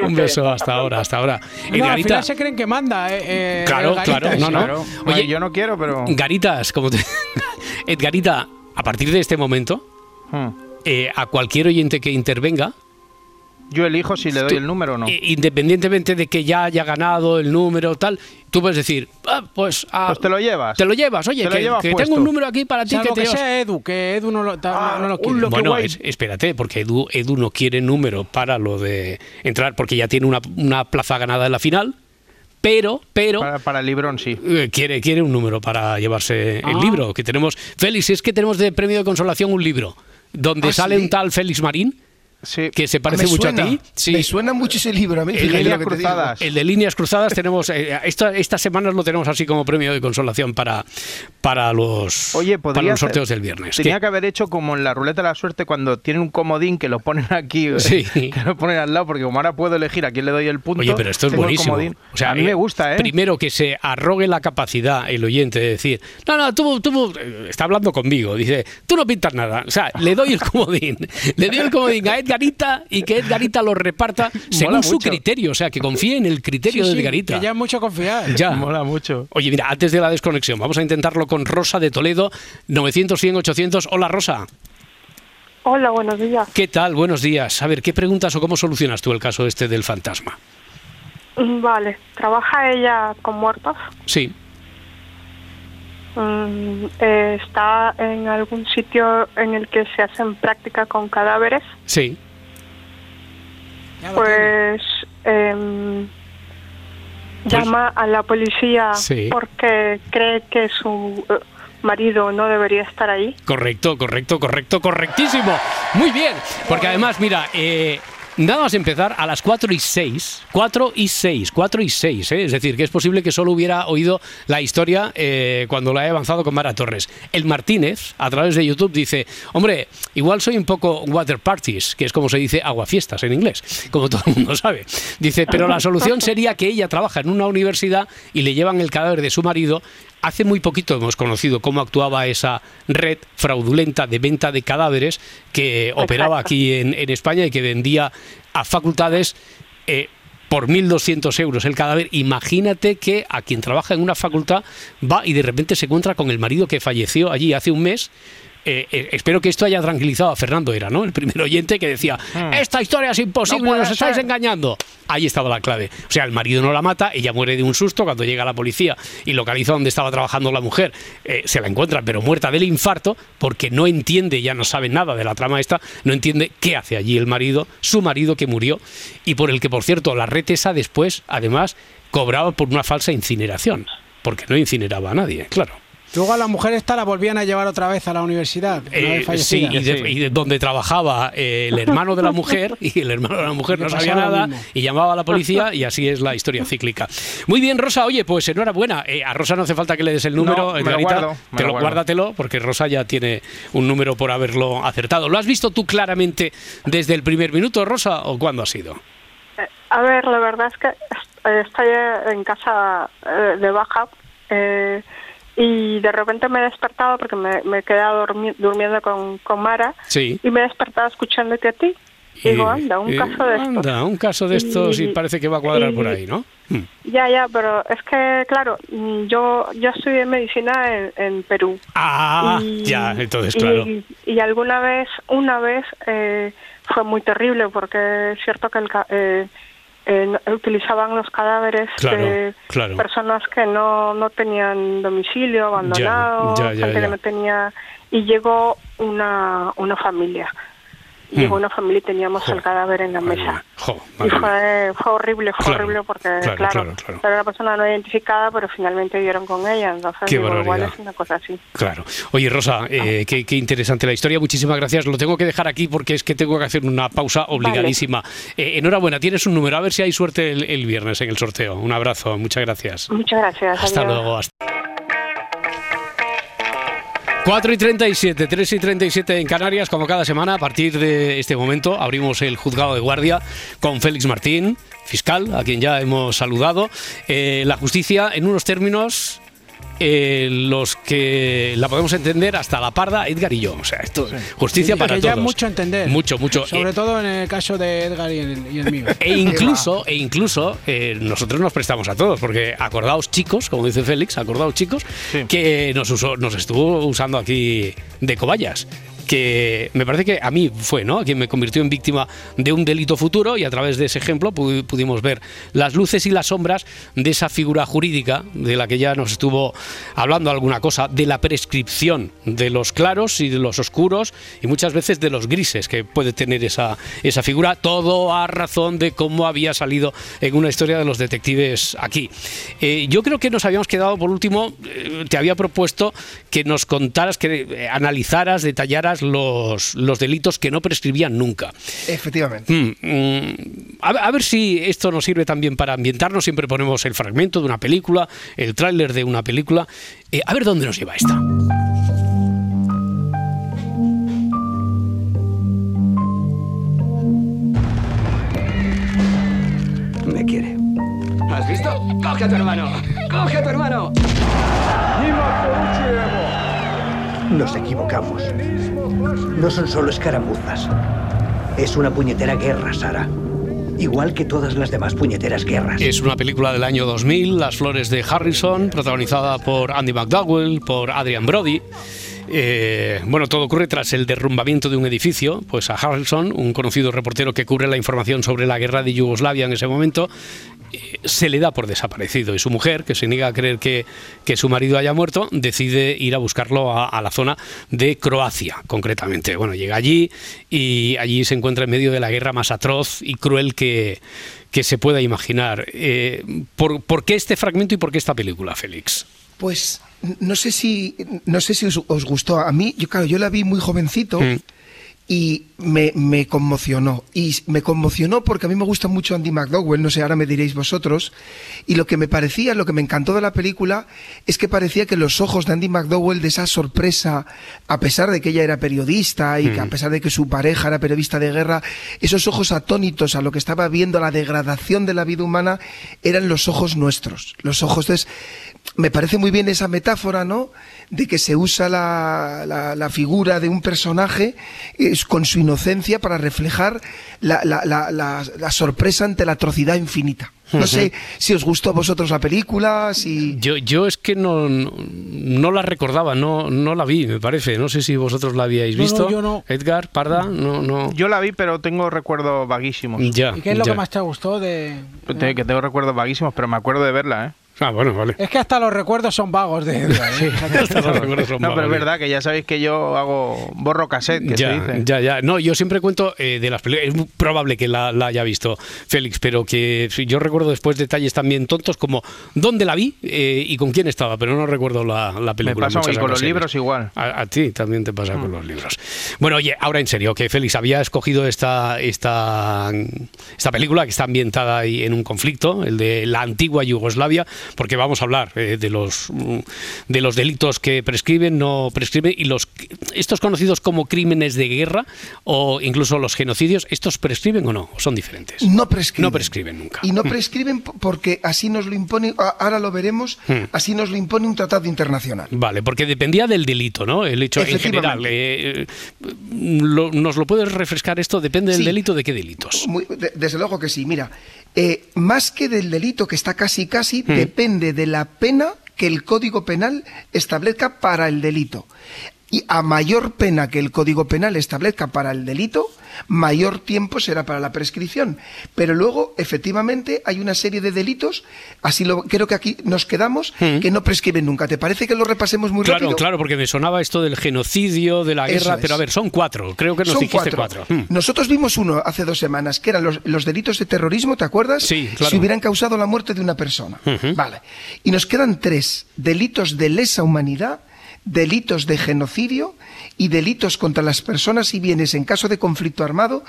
un beso hasta ahora, hasta ahora. No, al final se creen que manda, eh, eh Claro, claro, no, no. Oye, yo no quiero, pero. Garitas, como te. Edgarita, a partir de este momento, hmm. eh, a cualquier oyente que intervenga, yo elijo si le doy el número o no. Independientemente de que ya haya ganado el número tal, tú puedes decir, ah, pues, ah, pues te lo llevas. Te lo llevas, oye, que, tengo un número aquí para ti. que, te sea Edu, que Edu no lo, ah, quiere. bueno, espérate, porque Edu, Edu no quiere número para lo de entrar, porque ya tiene una, plaza ganada en la final. Pero, pero. Para, el librón, sí. Eh, quiere, quiere un número para llevarse el libro. Que tenemos. Félix, es que tenemos de premio de consolación un libro donde sale un tal Félix Marín que se parece mucho a ti. Me suena mucho ese libro a mí. El, de líneas cruzadas. el de líneas cruzadas tenemos, eh, esta, estas semanas lo tenemos así como premio de consolación para, para, los, Oye, para los sorteos del viernes. Tenía que haber hecho como en la ruleta de la suerte cuando tienen un comodín que lo ponen aquí, que lo ponen al lado, porque como ahora puedo elegir a quién le doy el punto. Oye, pero esto es buenísimo. O sea, a mí me gusta, ¿eh? Primero que se arrogue la capacidad el oyente de decir, no, no, tú, tú, está hablando conmigo, dice, tú no pintas nada. O sea, le doy el comodín, le doy el comodín a Edgarita y que Edgarita lo reparta según su criterio, o sea, que confíe en el criterio de Edgarita. que ya mucho confiar. Ya. Mola mucho. Oye, mira, antes de la desconexión, vamos a intentarlo con Rosa de Toledo, 900, 100, 800. Hola, Rosa. Hola, buenos días. ¿Qué tal? Buenos días. A ver, ¿qué preguntas o cómo solucionas tú el caso este del fantasma? Mm, vale, ¿trabaja ella con muertos? Sí. Mm, eh, ¿Está en algún sitio en el que se hacen práctica con cadáveres? Sí. Pues em, llama a la policía porque cree que su eh, marido no debería estar ahí. Correcto, correcto, correcto, correctísimo. Muy bien, porque además, mira, eh, Nada más empezar a las 4 y 6, 4 y 6, 4 y 6, ¿eh? es decir, que es posible que solo hubiera oído la historia eh, cuando la he avanzado con Mara Torres. El Martínez, a través de YouTube, dice, hombre, igual soy un poco water parties, que es como se dice aguafiestas en inglés, como todo el mundo sabe. Dice, pero la solución sería que ella trabaja en una universidad y le llevan el cadáver de su marido Hace muy poquito hemos conocido cómo actuaba esa red fraudulenta de venta de cadáveres que operaba aquí en, España y que vendía a facultades eh, por 1.200 euros el cadáver. Imagínate que a quien trabaja en una facultad va y de repente se encuentra con el marido que falleció allí hace un mes eh, eh, espero que esto haya tranquilizado a Fernando, era, ¿no? El primer oyente que decía, hmm. esta historia es imposible, nos estáis engañando. Ahí estaba la clave. O sea, el marido no la mata, ella muere de un susto cuando llega la policía y localiza donde estaba trabajando la mujer. Eh, se la encuentra, pero muerta del infarto, porque no entiende, ya no sabe nada de la trama esta, no entiende qué hace allí el marido, su marido que murió, y por el que, por cierto, la red esa después, además, cobraba por una falsa incineración, porque no incineraba a nadie, claro. Luego a la mujer esta la volvían a llevar otra vez a la universidad. Eh, sí, y, de, donde trabajaba eh, el hermano de la mujer, y el hermano de la mujer no sabía nada, y llamaba a la policía, y así es la historia cíclica. Muy bien, Rosa, oye, pues enhorabuena. Eh, a Rosa no hace falta que le des el número, no, lo guardo, te lo, guárdatelo, porque Rosa ya tiene un número por haberlo acertado. ¿Lo has visto tú claramente desde el primer minuto, Rosa, o cuándo ha sido? A ver, la verdad es que estoy en casa de baja. Eh, y de repente me he despertado porque me, me he quedado durmiendo con, con Mara y me he despertado escuchándote a ti. Y digo, anda, un caso de estos. Anda, un caso de estos y, parece que va a cuadrar por ahí, ¿no? Hmm. Ya, ya, pero es que, claro, yo yo estudié medicina en, en Perú. Ah, ya, entonces, claro. Y, alguna vez, una vez, eh, fue muy terrible porque es cierto que el, eh, eh, utilizaban los cadáveres de personas que no, no tenían domicilio, abandonado, gente que no tenía... Y llegó una, una familia llegó hmm. una familia y teníamos el cadáver en la mesa. y fue, fue, horrible, fue horrible porque, claro, era una persona no identificada, pero finalmente dieron con ella. Entonces, igual es una cosa así. Claro. Oye, Rosa, eh, qué, interesante la historia. Muchísimas gracias. Lo tengo que dejar aquí porque es que tengo que hacer una pausa obligadísima. Eh, enhorabuena, tienes un número. A ver si hay suerte el, viernes en el sorteo. Un abrazo. Muchas gracias. Muchas gracias. Hasta luego. 4 y 37, 3 y 37 en Canarias, como cada semana, a partir de este momento abrimos el juzgado de guardia con Félix Martín, fiscal, a quien ya hemos saludado. Eh, la justicia, en unos términos eh, los que la podemos entender hasta la parda, Edgar y yo. O sea, esto justicia para que todos. mucho entender. Mucho, mucho. Sobre todo en el caso de Edgar y el, mío. E incluso, e incluso eh, nosotros nos prestamos a todos, porque acordaos chicos, como dice Félix, acordaos chicos, que nos, usó, nos estuvo usando aquí de cobayas que me parece que a mí fue, ¿no? Quien me convirtió en víctima de un delito futuro y a través de ese ejemplo pudimos ver las luces y las sombras de esa figura jurídica de la que ya nos estuvo hablando alguna cosa, de la prescripción de los claros y de los oscuros y muchas veces de los grises que puede tener esa, esa figura, todo a razón de cómo había salido en una historia de los detectives aquí. Eh, yo creo que nos habíamos quedado, por último, eh, te había propuesto que nos contaras, que eh, analizaras, detallaras los, los delitos que no prescribían nunca. Efectivamente. Mm, mm, a, ver si esto nos sirve también para ambientarnos. Siempre ponemos el fragmento de una película, el tráiler de una película. Eh, a ver dónde nos lleva esta. Me quiere. ¿Has visto? ¡Coge a tu hermano! ¡Coge a tu hermano! Nos equivocamos. No son solo escaramuzas. Es una puñetera guerra, Sara. Igual que todas las demás puñeteras guerras. Es una película del año 2000, Las Flores de Harrison, protagonizada por Andy McDowell, por Adrian Brody. Eh, bueno, todo ocurre tras el derrumbamiento de un edificio. Pues a Harrison, un conocido reportero que cubre la información sobre la guerra de Yugoslavia en ese momento, eh, se le da por desaparecido y su mujer, que se niega a creer que, su marido haya muerto, decide ir a buscarlo a, la zona de Croacia, concretamente. Bueno, llega allí y allí se encuentra en medio de la guerra más atroz y cruel que, que se pueda imaginar. Eh, ¿por, ¿por, qué este fragmento y por qué esta película, Félix? Pues no sé si no sé si os, gustó. A mí, yo claro, yo la vi muy jovencito. Mm y me, me, conmocionó. Y me conmocionó porque a mí me gusta mucho Andy McDowell, no sé, ahora me diréis vosotros. Y lo que me parecía, lo que me encantó de la película, es que parecía que los ojos de Andy McDowell, de esa sorpresa, a pesar de que ella era periodista y que a mm. pesar de que su pareja era periodista de guerra, esos ojos atónitos a lo que estaba viendo, la degradación de la vida humana, eran los ojos nuestros. Los ojos. Entonces, me parece muy bien esa metáfora, ¿no? De que se usa la, la, figura de un personaje con su inocencia para reflejar la, la, sorpresa ante la atrocidad infinita. No sé si os gustó a vosotros la película, si... Yo, yo es que no, no, la recordaba, no, no la vi, me parece. No sé si vosotros la habíais visto. yo no. Edgar, Parda, no, no. Yo la vi, pero tengo recuerdos vaguísimos. Ya, ¿Y qué es lo que más te gustó de...? Que tengo recuerdos vaguísimos, pero me acuerdo de verla, ¿eh? Ah, bueno, vale. Es que hasta los recuerdos son vagos de sí, hasta los recuerdos son no, pero es verdad que ya sabéis que yo hago borro cassette, que ya, se dice. Ya, ya. No, yo siempre cuento eh, de las películas. Es probable que la, haya visto Félix, pero que yo recuerdo después detalles también tontos como dónde la vi eh, y con quién estaba, pero no recuerdo la, la película. Me pasa y con los libros igual. A, ti también te pasa con mm. los libros. Bueno, oye, ahora en serio, que Félix había escogido esta, esta, esta película que está ambientada ahí en un conflicto, el de la antigua Yugoslavia, porque vamos a hablar eh, de los mm, de los delitos que prescriben, no prescriben y los estos conocidos como crímenes de guerra o incluso los genocidios, estos prescriben o no, son diferentes. No prescriben. No prescriben nunca. Y no mm. prescriben porque así nos lo impone, ahora lo veremos, mm. así nos lo impone un tratado internacional. Vale, porque dependía del delito, ¿no? El hecho en general. Eh, ¿Nos lo puedes refrescar esto? ¿Depende del delito de qué delitos? desde luego que sí. Mira, eh, más que del delito que está casi casi, depende de la pena que el Código Penal establezca para el delito. Y a mayor pena que el Código Penal establezca para el delito, mayor tiempo será para la prescripción. Pero luego, efectivamente, hay una serie de delitos, así lo creo que aquí nos quedamos, mm. que no prescriben nunca. ¿Te parece que lo repasemos muy rápido? Claro, claro, porque me sonaba esto del genocidio, de la guerra, pero a ver, son cuatro, creo que nos dijiste cuatro. Mm. Nosotros vimos uno hace dos semanas, que eran los, delitos de terrorismo, ¿te acuerdas? Sí, claro. Si hubieran causado la muerte de una persona. Vale. Y nos quedan tres, delitos de lesa humanidad, delitos de genocidio y delitos contra las personas y bienes en caso de conflicto armado,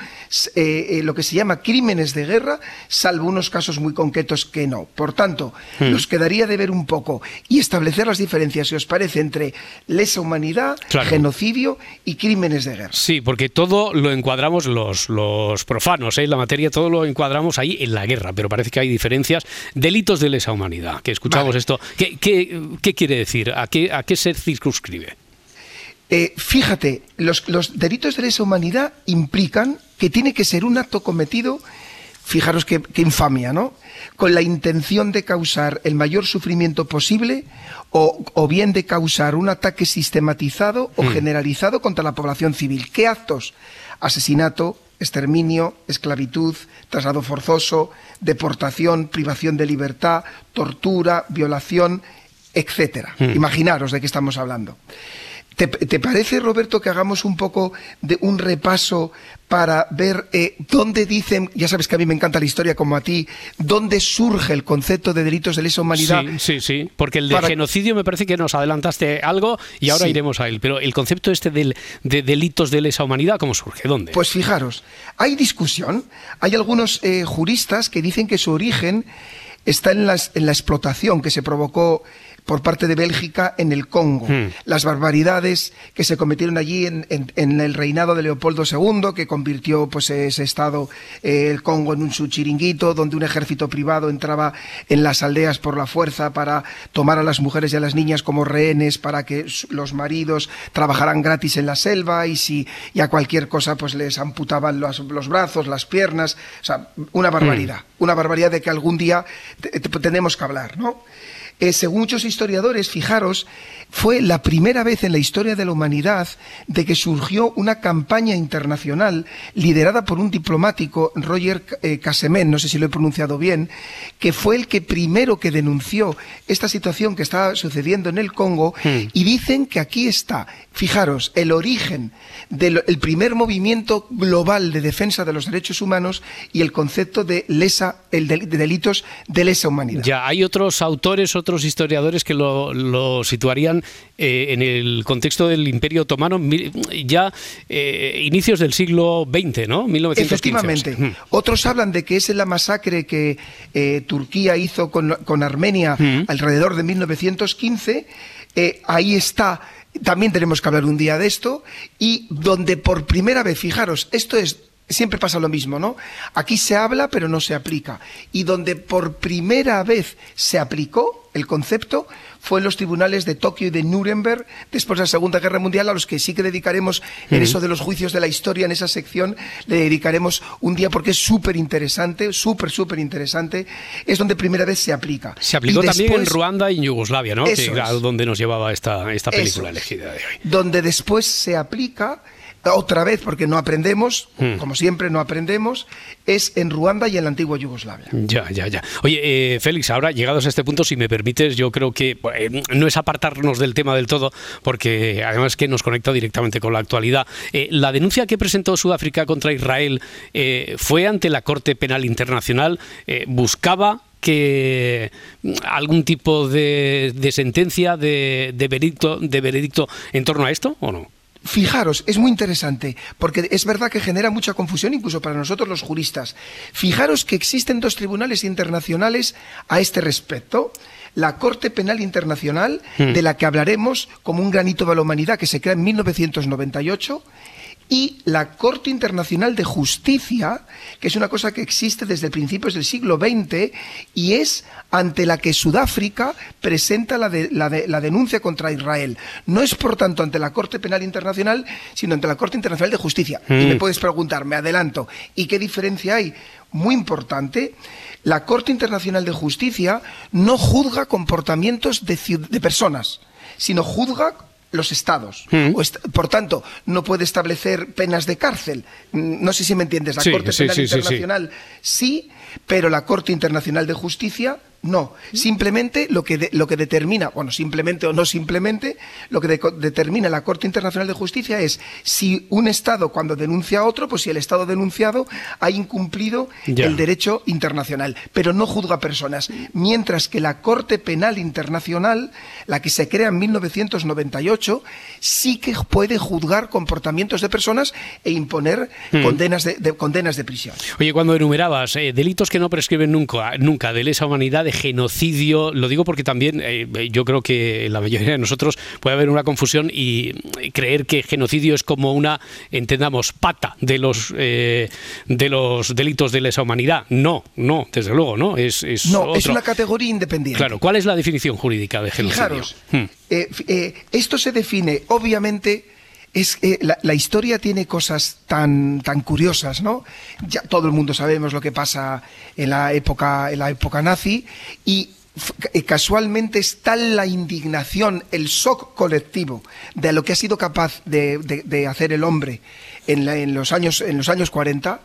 eh, eh, lo que se llama crímenes de guerra, salvo unos casos muy concretos que no. Por tanto, hmm. nos quedaría de ver un poco y establecer las diferencias, si os parece, entre lesa humanidad, genocidio y crímenes de guerra. Sí, porque todo lo encuadramos los, los profanos, ¿eh? la materia, todo lo encuadramos ahí en la guerra, pero parece que hay diferencias. Delitos de lesa humanidad, que escuchamos esto. ¿Qué, ¿Qué, quiere decir? ¿A qué, a qué se circunscribe? Eh, fíjate, los, delitos de lesa humanidad implican que tiene que ser un acto cometido, fijaros qué, infamia, ¿no? Con la intención de causar el mayor sufrimiento posible o, bien de causar un ataque sistematizado o hmm. generalizado contra la población civil. ¿Qué actos? Asesinato, exterminio, esclavitud, traslado forzoso, deportación, privación de libertad, tortura, violación, etcétera. Hmm. Imaginaros de qué estamos hablando. ¿Te, parece, Roberto, que hagamos un poco de un repaso para ver eh, dónde dicen, ya sabes que a mí me encanta la historia como a ti, dónde surge el concepto de delitos de lesa humanidad? Sí, sí, sí, porque el de genocidio me parece que nos adelantaste algo y ahora iremos a él, pero el concepto este del, de delitos de lesa humanidad, ¿cómo surge? ¿Dónde? Pues fijaros, hay discusión, hay algunos eh, juristas que dicen que su origen está en, en la explotación que se provocó por parte de Bélgica en el Congo. Hmm. Las barbaridades que se cometieron allí en, el reinado de Leopoldo II, que convirtió pues, ese estado, eh, el Congo, en un su chiringuito, donde un ejército privado entraba en las aldeas por la fuerza para tomar a las mujeres y a las niñas como rehenes para que los maridos trabajaran gratis en la selva y si y a cualquier cosa pues les amputaban los, brazos, las piernas, o sea, una barbaridad, hmm. una barbaridad de que algún día tenemos que hablar, ¿no? Eh, según muchos historiadores, fijaros, fue la primera vez en la historia de la humanidad de que surgió una campaña internacional liderada por un diplomático, Roger eh, Casemen, no sé si lo he pronunciado bien, que fue el que primero que denunció esta situación que estaba sucediendo en el Congo hmm. y dicen que aquí está, fijaros, el origen del primer movimiento global de defensa de los derechos humanos y el concepto de lesa, el de, delitos de lesa humanidad. Ya, hay otros autores, otros historiadores que lo, situarían eh, en el contexto del Imperio Otomano ya eh, inicios del siglo XX, ¿no? 1915. Efectivamente. Otros hablan de que es la masacre que eh, Turquía hizo con, Armenia alrededor de 1915. ahí está también tenemos que hablar un día de esto y donde por primera vez, fijaros, esto es siempre pasa lo mismo, ¿no? Aquí se habla pero no se aplica. Y donde por primera vez se aplicó el concepto fue en los tribunales de Tokio y de Nuremberg después de la Segunda Guerra Mundial, a los que sí que dedicaremos en eso de los juicios de la historia, en esa sección, le dedicaremos un día porque es súper interesante, súper, súper interesante. Es donde primera vez se aplica. Se aplicó también en Ruanda y en Yugoslavia, ¿no? Que, donde nos llevaba esta, esta película elegida de hoy. Donde después se aplica otra vez, porque no aprendemos, hmm. como siempre no aprendemos, es en Ruanda y en la antigua Yugoslavia. Ya, ya, ya. Oye, eh, Félix, ahora llegados a este punto, si me permites, yo creo que eh, no es apartarnos del tema del todo, porque además que nos conecta directamente con la actualidad. Eh, la denuncia que presentó Sudáfrica contra Israel fue ante la Corte Penal Internacional, buscaba que algún tipo de, sentencia, de, veredicto, de veredicto en torno a esto o no? Fijaros, es muy interesante, porque es verdad que genera mucha confusión incluso para nosotros los juristas. Fijaros que existen dos tribunales internacionales a este respecto. La Corte Penal Internacional, hmm. de la que hablaremos como un granito de la humanidad, que se crea en 1998, y la Corte Internacional de Justicia, que es una cosa que existe desde principios del siglo XX y es ante la que Sudáfrica presenta la, la, denuncia contra Israel. No es, por tanto, ante la Corte Penal Internacional, sino ante la Corte Internacional de Justicia. Y me mm. puedes preguntar, me adelanto, ¿y qué diferencia hay? Muy importante, la Corte Internacional de Justicia no juzga comportamientos de, de personas, sino juzga los estados. Mm. por tanto, no puede establecer penas de cárcel. Mm, no sé si me entiendes. La Corte Penal Internacional sí, pero la Corte Internacional de Justicia no, simplemente lo que, lo que determina, bueno, simplemente o no simplemente, lo que determina la Corte Internacional de Justicia es si un Estado cuando denuncia a otro, pues si el Estado denunciado ha incumplido el derecho internacional, pero no juzga personas. Mientras que la Corte Penal Internacional, la que se crea en 1998, sí que puede juzgar comportamientos de personas e imponer hmm. condenas, de, condenas de prisión. Oye, cuando enumerabas eh, delitos que no prescriben nunca, nunca de lesa humanidad, de genocidio. Lo digo porque también eh, yo creo que la mayoría de nosotros puede haber una confusión y creer que genocidio es como una, entendamos, pata de los eh, de los delitos de lesa humanidad. No, no, desde luego, no. Es, no, es una categoría independiente. Claro, ¿cuál es la definición jurídica de genocidio? Fijaros, hmm. eh, esto se define, obviamente, es la, la, historia tiene cosas tan, tan curiosas, ¿no? Ya todo el mundo sabemos lo que pasa en la época, en la época nazi y eh, casualmente es tal la indignación, el shock colectivo de lo que ha sido capaz de, hacer el hombre en, los años, en los años 40,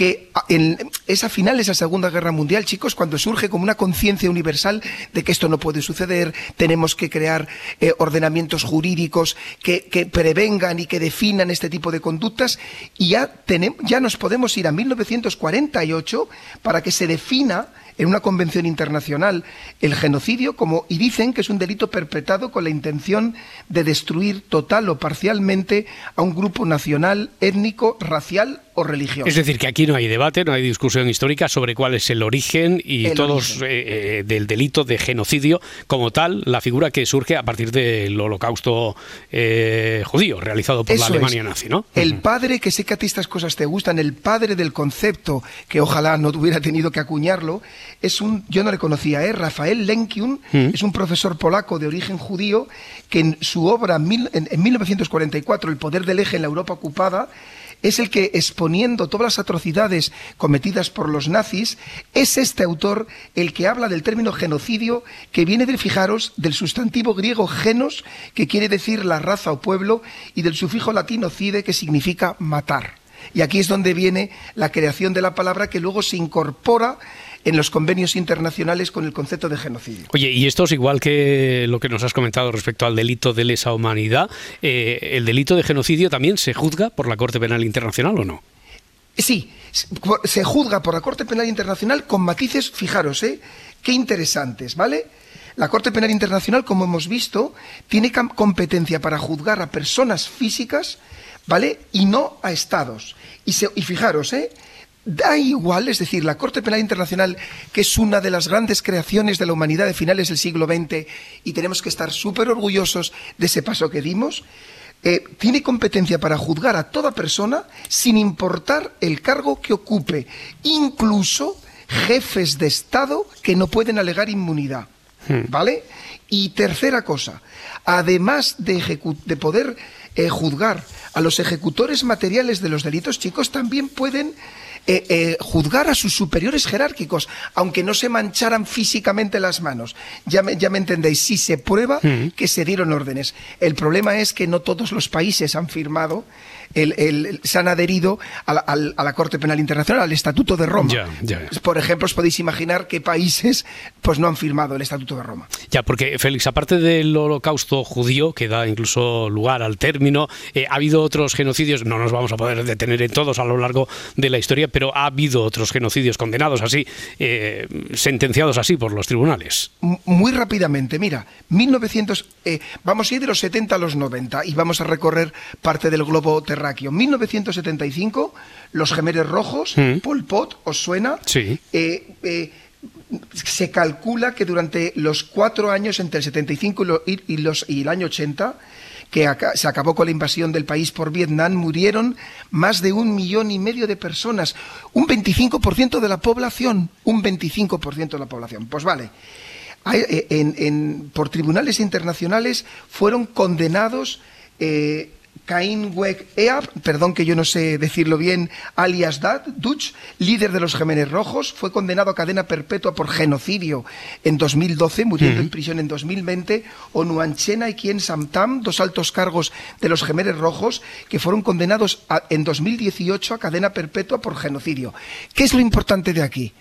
que en, es a finales de la Segunda Guerra Mundial, chicos, cuando surge como una conciencia universal de que esto no puede suceder, tenemos que crear eh, ordenamientos jurídicos que, que, prevengan y que definan este tipo de conductas, y ya, tenemos, ya nos podemos ir a 1948 para que se defina en una convención internacional el genocidio como y dicen que es un delito perpetrado con la intención de destruir total o parcialmente a un grupo nacional, étnico, racial o. Es decir, que aquí no hay debate, no hay discusión histórica sobre cuál es el origen y todos eh, eh, del delito de genocidio como tal, la figura que surge a partir del holocausto eh, judío realizado por la Alemania nazi, ¿no? El padre, que sé que a ti estas cosas te gustan, el padre del concepto, que ojalá no hubiera tenido que acuñarlo, es un, yo no le conocía, ¿eh? Rafael Lenkiun, mm. es un profesor polaco de origen judío que en su obra en, en 1944, El poder del eje en la Europa ocupada, es el que, exponiendo todas las atrocidades cometidas por los nazis, es este autor el que habla del término genocidio, que viene de, fijaros, del sustantivo griego genos, que quiere decir la raza o pueblo, y del sufijo latino cide, que significa matar. Y aquí es donde viene la creación de la palabra que luego se incorpora en los convenios internacionales con el concepto de genocidio. Oye, y esto es igual que lo que nos has comentado respecto al delito de lesa humanidad. Eh, ¿El delito de genocidio también se juzga por la Corte Penal Internacional o no? Sí, se juzga por la Corte Penal Internacional con matices, fijaros, ¿eh? Qué interesantes, ¿vale? La Corte Penal Internacional, como hemos visto, tiene competencia para juzgar a personas físicas, ¿vale? Y no a estados. Y, y fijaros, ¿eh? Da igual, es decir, la Corte Penal Internacional, que es una de las grandes creaciones de la humanidad de finales del siglo XX, y tenemos que estar súper orgullosos de ese paso que dimos, eh, tiene competencia para juzgar a toda persona sin importar el cargo que ocupe, incluso jefes de Estado que no pueden alegar inmunidad. Hmm. ¿Vale? Y tercera cosa, además de, de poder eh, juzgar a los ejecutores materiales de los delitos, chicos, también pueden eh, eh, juzgar a sus superiores jerárquicos, aunque no se mancharan físicamente las manos. Ya me, ya me entendéis, si se prueba que se dieron órdenes. El problema es que no todos los países han firmado el, se han adherido a la, Corte Penal Internacional, al Estatuto de Roma. Por ejemplo, os podéis imaginar qué países pues no han firmado el Estatuto de Roma. Ya, porque Félix, aparte del holocausto judío, que da incluso lugar al término, eh, ha habido otros genocidios, no nos vamos a poder detener en todos a lo largo de la historia, pero ha habido otros genocidios condenados así, eh, sentenciados así por los tribunales. Muy rápidamente, mira, 1900, eh, vamos a ir de los 70 a los 90 y vamos a recorrer parte del globo terrestre 1975, Los Gemeres Rojos, mm. Pol Pot, ¿os suena? Sí. Eh, eh, se calcula que durante los cuatro años entre el 75 y, los, y el año 80, que se acabó con la invasión del país por Vietnam, murieron más de un millón y medio de personas, un 25% de la población, un 25% de la población. Pues vale, eh, por tribunales internacionales fueron condenados Cain Weg Eab, perdón que yo no sé decirlo bien, alias Dutch, líder de los Gemenes Rojos, fue condenado a cadena perpetua por genocidio en 2012, muriendo en prisión en 2020. Onuanchena y Quien Samtam, dos altos cargos de los Gemenes Rojos, que fueron condenados en 2018 a cadena perpetua por genocidio. ¿Qué es lo importante de aquí?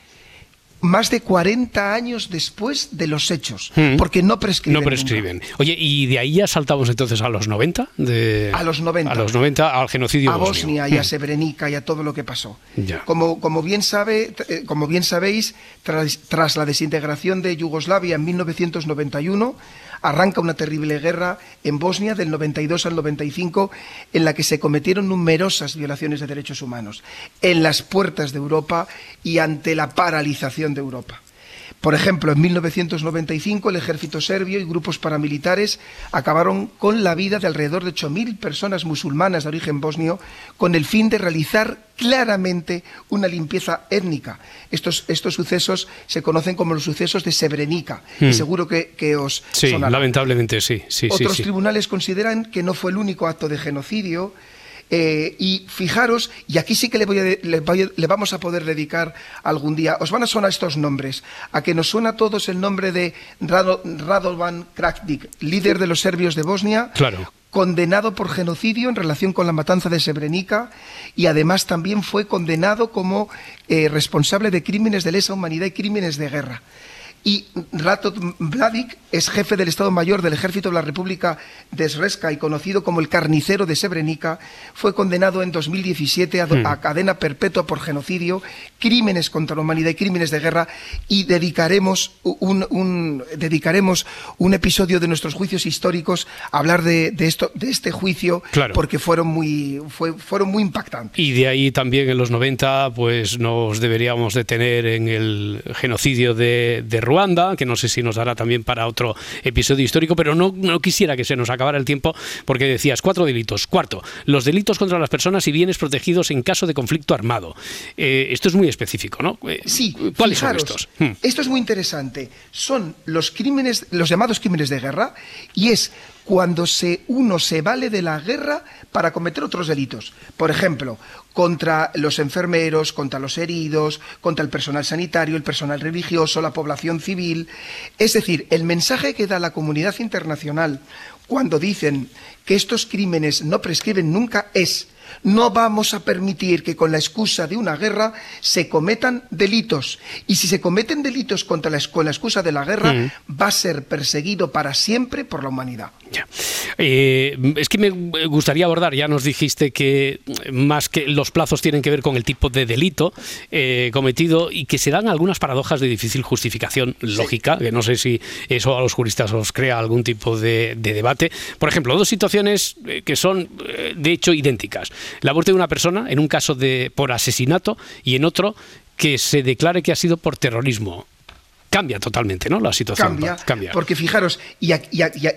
Más de 40 años después de los hechos, hmm. porque no prescriben. No prescriben. Oye, ¿y de ahí ya saltamos entonces a los 90? De... A los 90. A los 90, al genocidio A Bosnia y a hmm. Srebrenica y a todo lo que pasó. Como, como, bien sabe, eh, como bien sabéis, tras, tras la desintegración de Yugoslavia en 1991, arranca una terrible guerra en Bosnia del 92 al 95 en la que se cometieron numerosas violaciones de derechos humanos en las puertas de Europa y ante la paralización de Europa. Por ejemplo, en 1995 el ejército serbio y grupos paramilitares acabaron con la vida de alrededor de 8.000 personas musulmanas de origen bosnio con el fin de realizar claramente una limpieza étnica. Estos, estos sucesos se conocen como los sucesos de Srebrenica y hmm. seguro que, os Sí, lamentablemente sí. sí Otros sí, tribunales consideran que no fue el único acto de genocidio Eh, y fijaros, y aquí sí que le, voy le, vamos a poder dedicar algún día, os van a sonar estos nombres, a que nos suena a todos el nombre de Radovan Krakdik, líder de los serbios de Bosnia, claro. condenado por genocidio en relación con la matanza de Srebrenica y además también fue condenado como eh, responsable de crímenes de lesa humanidad y crímenes de guerra y Rato Mladic es jefe del Estado Mayor del Ejército de la República de Sreska y conocido como el carnicero de Srebrenica, fue condenado en 2017 hmm. a, cadena perpetua por genocidio, crímenes contra la humanidad y crímenes de guerra y dedicaremos un, dedicaremos un episodio de nuestros juicios históricos a hablar de, esto, de este juicio porque fueron muy, fueron muy impactantes. Y de ahí también en los 90 pues nos deberíamos detener en el genocidio de, de Ruanda, que no sé si nos dará también para otro episodio histórico, pero no, no quisiera que se nos acabara el tiempo porque decías cuatro delitos. Cuarto, los delitos contra las personas y bienes protegidos en caso de conflicto armado. Eh, esto es muy específico, ¿no? Eh, sí, ¿cuáles son estos? Hmm. Esto es muy interesante. Son los crímenes, los llamados crímenes de guerra, y es cuando se, uno se vale de la guerra para cometer otros delitos. Por ejemplo, contra los enfermeros, contra los heridos, contra el personal sanitario, el personal religioso, la población civil. Es decir, el mensaje que da la comunidad internacional cuando dicen que estos crímenes no prescriben nunca es no vamos a permitir que con la excusa de una guerra se cometan delitos. Y si se cometen delitos contra la, con la excusa de la guerra, mm. va a ser perseguido para siempre por la humanidad. Eh, es que me gustaría abordar, ya nos dijiste que más que los plazos tienen que ver con el tipo de delito eh, cometido y que se dan algunas paradojas de difícil justificación lógica, que no sé si eso a los juristas os crea algún tipo de debate. Por ejemplo, dos situaciones eh, que son de hecho idénticas la muerte de una persona en un caso de por asesinato y en otro que se declare que ha sido por terrorismo cambia totalmente, ¿no? La situación cambia, Porque fijaros, y,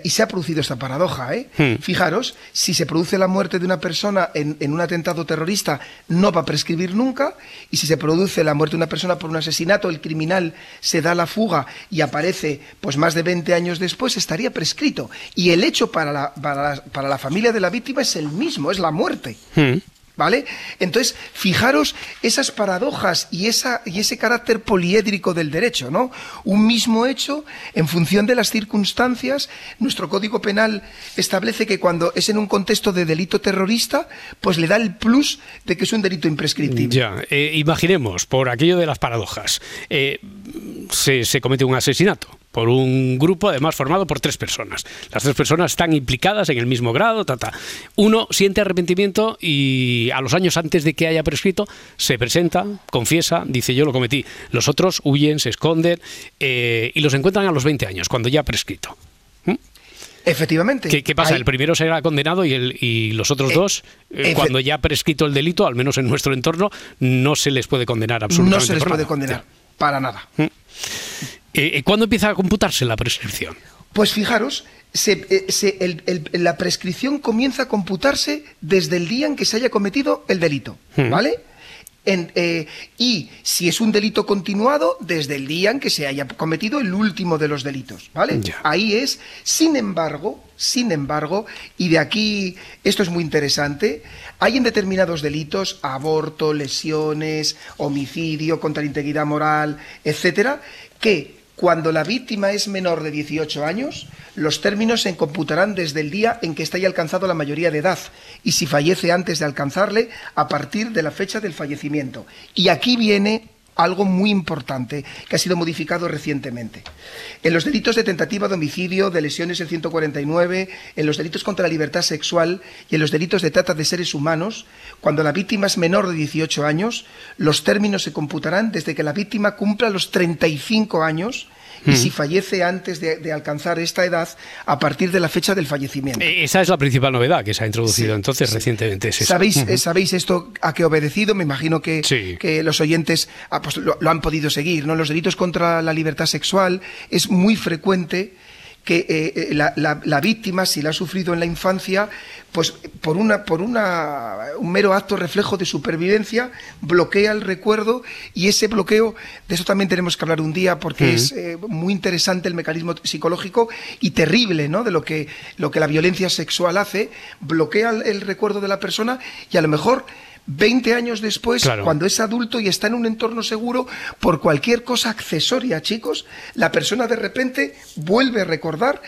se ha producido esta paradoja, ¿eh? Hmm. Fijaros, si se produce la muerte de una persona en, un atentado terrorista, no va a prescribir nunca, y si se produce la muerte de una persona por un asesinato, el criminal se da la fuga y aparece pues más de 20 años después, estaría prescrito. Y el hecho para la, para la, familia de la víctima es el mismo, es la muerte. Hmm. ¿Vale? Entonces, fijaros esas paradojas y, esa, y ese carácter poliédrico del derecho, ¿no? Un mismo hecho, en función de las circunstancias, nuestro Código Penal establece que cuando es en un contexto de delito terrorista, pues le da el plus de que es un delito imprescriptible. Ya, eh, imaginemos, por aquello de las paradojas, eh, se comete un asesinato por un grupo además formado por tres personas. Las tres personas están implicadas en el mismo grado, ta, Uno siente arrepentimiento y a los años antes de que haya prescrito se presenta, confiesa, dice yo lo cometí. Los otros huyen, se esconden eh, y los encuentran a los 20 años, cuando ya ha prescrito. ¿Mm? Efectivamente. ¿Qué, pasa? El primero será condenado y, el, y los otros eh, dos, eh, cuando ya ha prescrito el delito, al menos en nuestro entorno, no se les puede condenar absolutamente. No se les puede condenar, para nada. ¿Mm? Eh, eh, ¿Cuándo empieza a computarse la prescripción? Pues fijaros, eh, la prescripción comienza a computarse desde el día en que se haya cometido el delito, hmm. ¿vale? y si es un delito continuado, desde el día en que se haya cometido el último de los delitos, ¿vale? Ahí es, sin embargo, sin embargo, y de aquí esto es muy interesante, hay en determinados delitos, aborto, lesiones, homicidio, contra la integridad moral, etcétera, que cuando la víctima es menor de 18 años, los términos se computarán desde el día en que está haya alcanzado la mayoría de edad y si fallece antes de alcanzarle, a partir de la fecha del fallecimiento. Y aquí viene algo muy importante que ha sido modificado recientemente. En los delitos de tentativa de homicidio, de lesiones en 149, en los delitos contra la libertad sexual y en los delitos de trata de seres humanos, cuando la víctima es menor de 18 años, los términos se computarán desde que la víctima cumpla los 35 años y si fallece antes de, alcanzar esta edad a partir de la fecha del fallecimiento. Eh, esa es la principal novedad que se ha introducido entonces recientemente. ¿Sabéis, ¿Sabéis esto a qué ha obedecido? Me imagino que, que los oyentes ah, pues, lo, han podido seguir. ¿no? Los delitos contra la libertad sexual es muy frecuente que eh, eh, la, víctima, si la ha sufrido en la infancia, pues por, una, por una, un mero acto reflejo de supervivencia, bloquea el recuerdo y ese bloqueo, de eso también tenemos que hablar un día porque es eh, muy interesante el mecanismo psicológico y terrible, ¿no? De lo que, lo que la violencia sexual hace, bloquea el recuerdo de la persona y a lo mejor 20 años después, cuando es adulto y está en un entorno seguro, por cualquier cosa accesoria, chicos, la persona de repente vuelve a recordar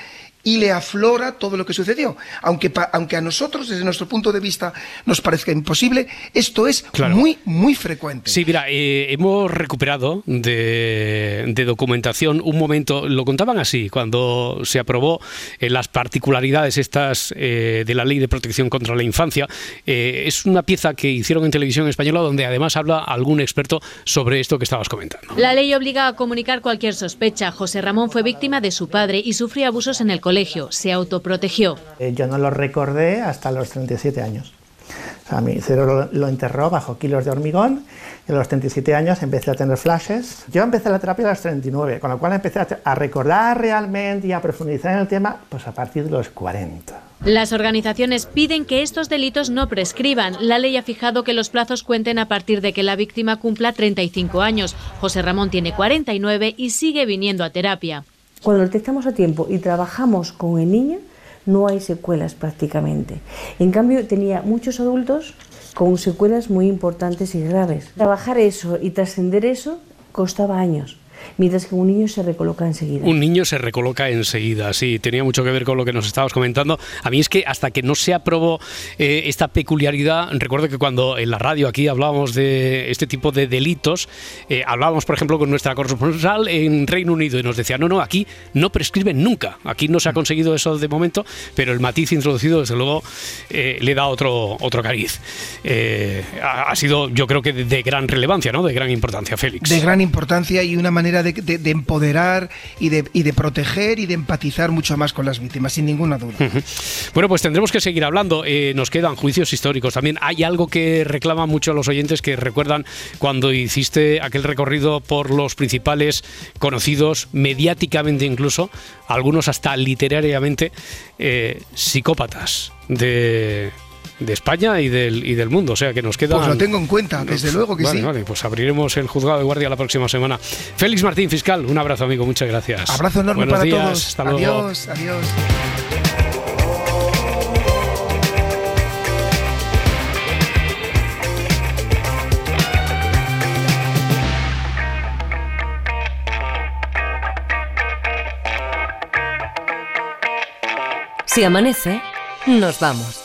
y le aflora todo lo que sucedió. Aunque, aunque a nosotros, desde nuestro punto de vista, nos parezca imposible, esto es muy, muy frecuente. Sí, mira, eh, hemos recuperado de, documentación un momento, lo contaban así, cuando se aprobó eh, las particularidades estas eh, de la Ley de Protección contra la Infancia. es una pieza que hicieron en televisión española donde además habla algún experto sobre esto que estabas comentando. La ley obliga a comunicar cualquier sospecha. José Ramón fue víctima de su padre y sufrió abusos en el colegio se autoprotegió. Eh, yo no lo recordé hasta los 37 años. O sea, mi cerebro lo, enterró bajo kilos de hormigón y a los 37 años empecé a tener flashes. Yo empecé la terapia a los 39, con lo cual empecé a, recordar realmente y a profundizar en el tema pues a partir de los 40. Las organizaciones piden que estos delitos no prescriban. La ley ha fijado que los plazos cuenten a partir de que la víctima cumpla 35 años. José Ramón tiene 49 y sigue viniendo a terapia. Cuando lo detectamos a tiempo y trabajamos con el niño, no hay secuelas prácticamente. En cambio, tenía muchos adultos con secuelas muy importantes y graves. Trabajar eso y trascender eso costaba años mientras que un niño se recoloca enseguida. Un niño se recoloca enseguida, sí, tenía mucho que ver con lo que nos estabas comentando. A mí es que hasta que no se aprobó eh, esta peculiaridad, recuerdo que cuando en la radio aquí hablábamos de este tipo de delitos, eh, hablábamos, por ejemplo, con nuestra corresponsal en Reino Unido y nos decía, no, no, aquí no prescriben nunca, aquí no se ha conseguido eso de momento, pero el matiz introducido, desde luego, eh, le da otro, otro cariz. Ha, sido, yo creo que de, de gran relevancia, ¿no? De gran importancia, Félix. De gran importancia y una manera de, empoderar y de, proteger y de empatizar mucho más con las víctimas, sin ninguna duda. Bueno, pues tendremos que seguir hablando. Eh, nos quedan juicios históricos. También hay algo que reclama mucho a los oyentes que recuerdan cuando hiciste aquel recorrido por los principales conocidos, mediáticamente incluso, algunos hasta literariamente, eh, psicópatas de de España y del, y del mundo. O sea que nos queda. Pues lo tengo en cuenta, desde luego que sí. Vale, pues abriremos el juzgado de guardia la próxima semana. Félix Martín, fiscal, un abrazo, amigo, muchas gracias. Abrazo enorme para todos. Hasta luego. Adiós, adiós. Si amanece, nos vamos.